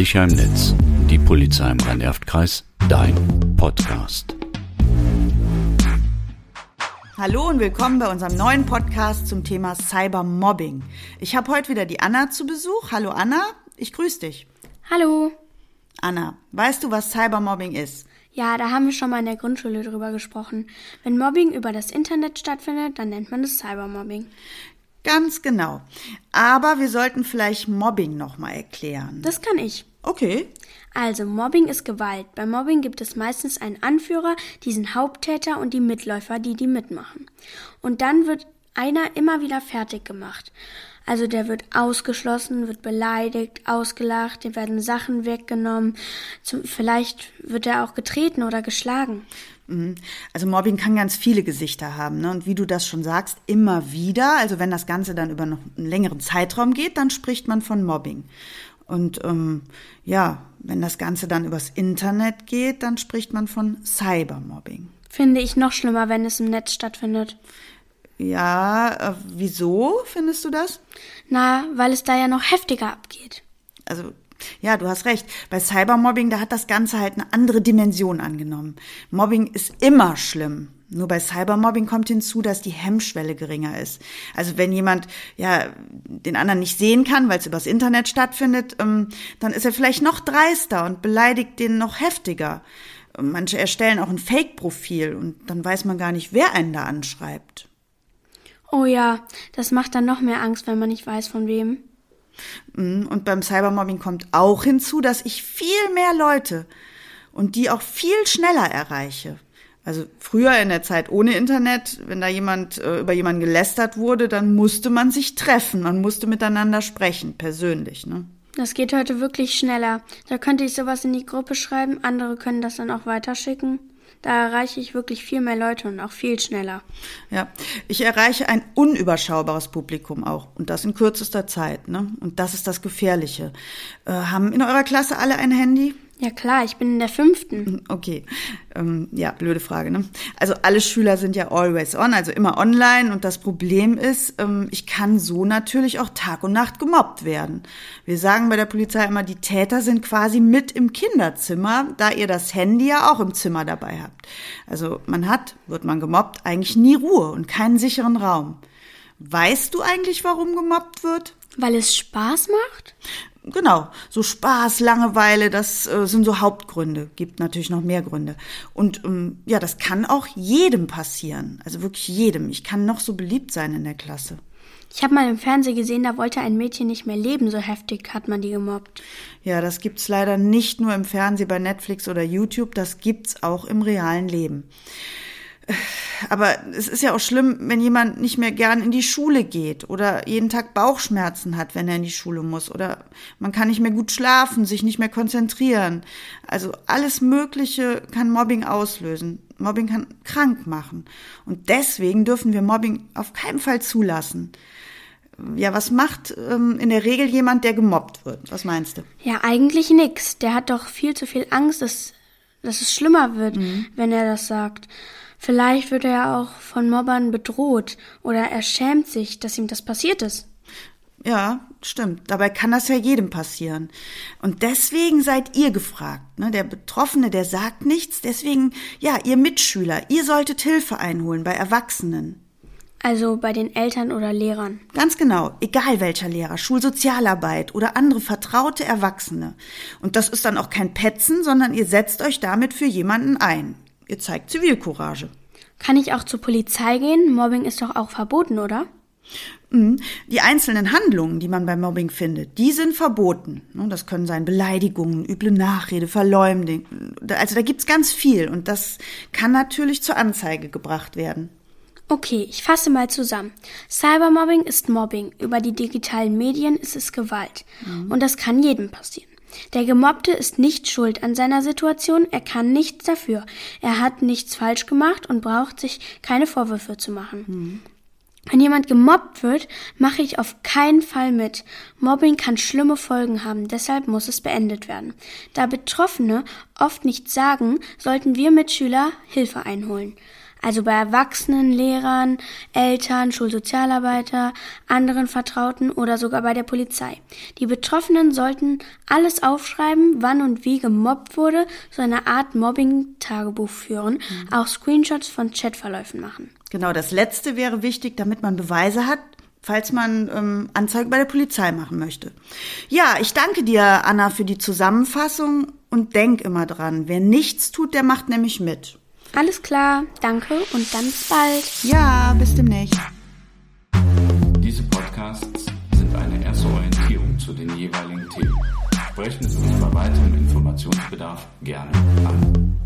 Sicher im Netz. Die Polizei im Rhein-Erft-Kreis. Dein Podcast. Hallo und willkommen bei unserem neuen Podcast zum Thema Cybermobbing. Ich habe heute wieder die Anna zu Besuch. Hallo Anna, ich grüße dich. Hallo. Anna, weißt du, was Cybermobbing ist? Ja, da haben wir schon mal in der Grundschule drüber gesprochen. Wenn Mobbing über das Internet stattfindet, dann nennt man es Cybermobbing. Ganz genau. Aber wir sollten vielleicht Mobbing nochmal erklären. Das kann ich. Okay. Also, Mobbing ist Gewalt. Bei Mobbing gibt es meistens einen Anführer, diesen Haupttäter und die Mitläufer, die die mitmachen. Und dann wird einer immer wieder fertig gemacht. Also der wird ausgeschlossen, wird beleidigt, ausgelacht, dem werden Sachen weggenommen. Zum, vielleicht wird er auch getreten oder geschlagen. Mhm. Also Mobbing kann ganz viele Gesichter haben. Ne? Und wie du das schon sagst, immer wieder, also wenn das Ganze dann über noch einen längeren Zeitraum geht, dann spricht man von Mobbing. Und ähm, ja, wenn das Ganze dann übers Internet geht, dann spricht man von Cybermobbing. Finde ich noch schlimmer, wenn es im Netz stattfindet. Ja, äh, wieso findest du das? Na, weil es da ja noch heftiger abgeht. Also, ja, du hast recht. Bei Cybermobbing, da hat das Ganze halt eine andere Dimension angenommen. Mobbing ist immer schlimm. Nur bei Cybermobbing kommt hinzu, dass die Hemmschwelle geringer ist. Also wenn jemand ja den anderen nicht sehen kann, weil es übers Internet stattfindet, ähm, dann ist er vielleicht noch dreister und beleidigt den noch heftiger. Manche erstellen auch ein Fake-Profil und dann weiß man gar nicht, wer einen da anschreibt. Oh ja, das macht dann noch mehr Angst, wenn man nicht weiß, von wem. Mhm, und beim Cybermobbing kommt auch hinzu, dass ich viel mehr Leute und die auch viel schneller erreiche. Also früher in der Zeit ohne Internet, wenn da jemand äh, über jemanden gelästert wurde, dann musste man sich treffen, man musste miteinander sprechen, persönlich. Ne? Das geht heute wirklich schneller. Da könnte ich sowas in die Gruppe schreiben, andere können das dann auch weiterschicken. Da erreiche ich wirklich viel mehr Leute und auch viel schneller. Ja, ich erreiche ein unüberschaubares Publikum auch und das in kürzester Zeit. Ne? Und das ist das Gefährliche. Äh, haben in eurer Klasse alle ein Handy? Ja klar, ich bin in der fünften. Mhm, okay, ähm, ja, blöde Frage. Ne? Also alle Schüler sind ja always on, also immer online. Und das Problem ist, ähm, ich kann so natürlich auch Tag und Nacht gemobbt werden. Wir sagen bei der Polizei immer, die Täter sind quasi mit im Kinderzimmer, da ihr das Handy ja auch im Zimmer dabei habt. Also man hat, wird man gemobbt, eigentlich nie Ruhe und keinen sicheren Raum. Weißt du eigentlich, warum gemobbt wird? Weil es Spaß macht? Genau, so Spaß, Langeweile, das äh, sind so Hauptgründe. Gibt natürlich noch mehr Gründe. Und ähm, ja, das kann auch jedem passieren. Also wirklich jedem. Ich kann noch so beliebt sein in der Klasse. Ich habe mal im Fernsehen gesehen, da wollte ein Mädchen nicht mehr leben, so heftig hat man die gemobbt. Ja, das gibt's leider nicht nur im Fernsehen bei Netflix oder YouTube, das gibt's auch im realen Leben aber es ist ja auch schlimm, wenn jemand nicht mehr gern in die Schule geht oder jeden Tag Bauchschmerzen hat, wenn er in die Schule muss oder man kann nicht mehr gut schlafen, sich nicht mehr konzentrieren. Also alles Mögliche kann Mobbing auslösen. Mobbing kann krank machen. Und deswegen dürfen wir Mobbing auf keinen Fall zulassen. Ja, was macht ähm, in der Regel jemand, der gemobbt wird? Was meinst du? Ja, eigentlich nix. Der hat doch viel zu viel Angst, dass, dass es schlimmer wird, mhm. wenn er das sagt. Vielleicht wird er auch von Mobbern bedroht oder er schämt sich, dass ihm das passiert ist. Ja, stimmt. Dabei kann das ja jedem passieren. Und deswegen seid ihr gefragt. Ne? Der Betroffene, der sagt nichts. Deswegen, ja, ihr Mitschüler, ihr solltet Hilfe einholen bei Erwachsenen. Also bei den Eltern oder Lehrern. Ganz genau, egal welcher Lehrer, Schulsozialarbeit oder andere vertraute Erwachsene. Und das ist dann auch kein Petzen, sondern ihr setzt euch damit für jemanden ein. Ihr zeigt Zivilcourage. Kann ich auch zur Polizei gehen? Mobbing ist doch auch verboten, oder? Mhm. Die einzelnen Handlungen, die man beim Mobbing findet, die sind verboten. Ne, das können sein Beleidigungen, üble Nachrede, Verleumdung. Also da gibt's ganz viel und das kann natürlich zur Anzeige gebracht werden. Okay, ich fasse mal zusammen. Cybermobbing ist Mobbing. Über die digitalen Medien ist es Gewalt. Mhm. Und das kann jedem passieren. Der Gemobbte ist nicht schuld an seiner Situation, er kann nichts dafür. Er hat nichts falsch gemacht und braucht sich keine Vorwürfe zu machen. Mhm. Wenn jemand gemobbt wird, mache ich auf keinen Fall mit. Mobbing kann schlimme Folgen haben, deshalb muss es beendet werden. Da Betroffene oft nichts sagen, sollten wir Mitschüler Hilfe einholen. Also bei Erwachsenen, Lehrern, Eltern, Schulsozialarbeiter, anderen Vertrauten oder sogar bei der Polizei. Die Betroffenen sollten alles aufschreiben, wann und wie gemobbt wurde, so eine Art Mobbing-Tagebuch führen, mhm. auch Screenshots von Chatverläufen machen. Genau, das letzte wäre wichtig, damit man Beweise hat, falls man ähm, Anzeige bei der Polizei machen möchte. Ja, ich danke dir, Anna, für die Zusammenfassung und denk immer dran, wer nichts tut, der macht nämlich mit. Alles klar, danke und dann bis bald. Ja, bis demnächst. Diese Podcasts sind eine erste Orientierung zu den jeweiligen Themen. Sprechen Sie uns bei weiterem Informationsbedarf gerne an.